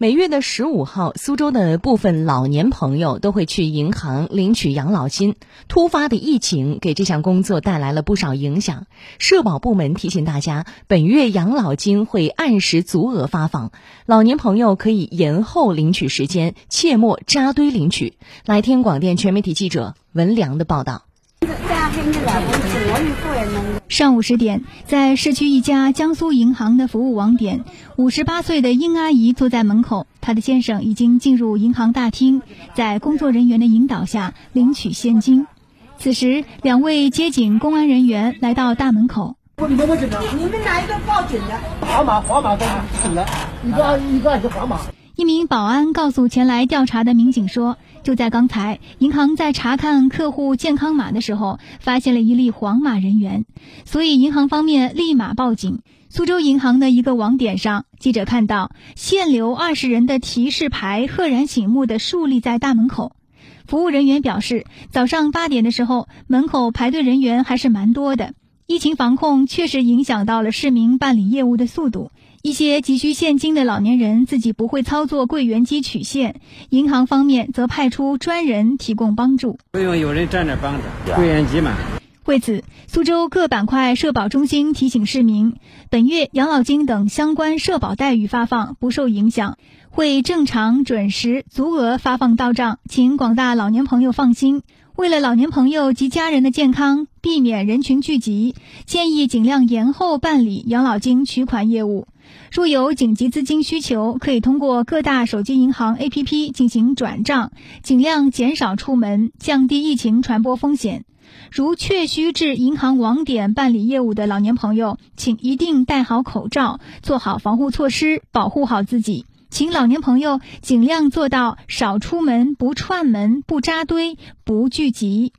每月的十五号，苏州的部分老年朋友都会去银行领取养老金。突发的疫情给这项工作带来了不少影响。社保部门提醒大家，本月养老金会按时足额发放，老年朋友可以延后领取时间，切莫扎堆领取。来听广电全媒体记者文良的报道。上午十点，在市区一家江苏银行的服务网点，五十八岁的殷阿姨坐在门口，她的先生已经进入银行大厅，在工作人员的引导下领取现金。此时，两位接警公安人员来到大门口。我你们哪一个报警的？黄码，黄码都死了，一个一个是黄码。一名保安告诉前来调查的民警说：“就在刚才，银行在查看客户健康码的时候，发现了一例黄码人员，所以银行方面立马报警。”苏州银行的一个网点上，记者看到限流二十人的提示牌赫然醒目的竖立在大门口。服务人员表示，早上八点的时候，门口排队人员还是蛮多的。疫情防控确实影响到了市民办理业务的速度。一些急需现金的老年人自己不会操作柜员机取现，银行方面则派出专人提供帮助。不用有人站着帮着，柜员机嘛。为此，苏州各板块社保中心提醒市民，本月养老金等相关社保待遇发放不受影响，会正常、准时、足额发放到账，请广大老年朋友放心。为了老年朋友及家人的健康，避免人群聚集，建议尽量延后办理养老金取款业务。若有紧急资金需求，可以通过各大手机银行 APP 进行转账，尽量减少出门，降低疫情传播风险。如确需至银行网点办理业务的老年朋友，请一定戴好口罩，做好防护措施，保护好自己。请老年朋友尽量做到少出门、不串门、不扎堆、不聚集。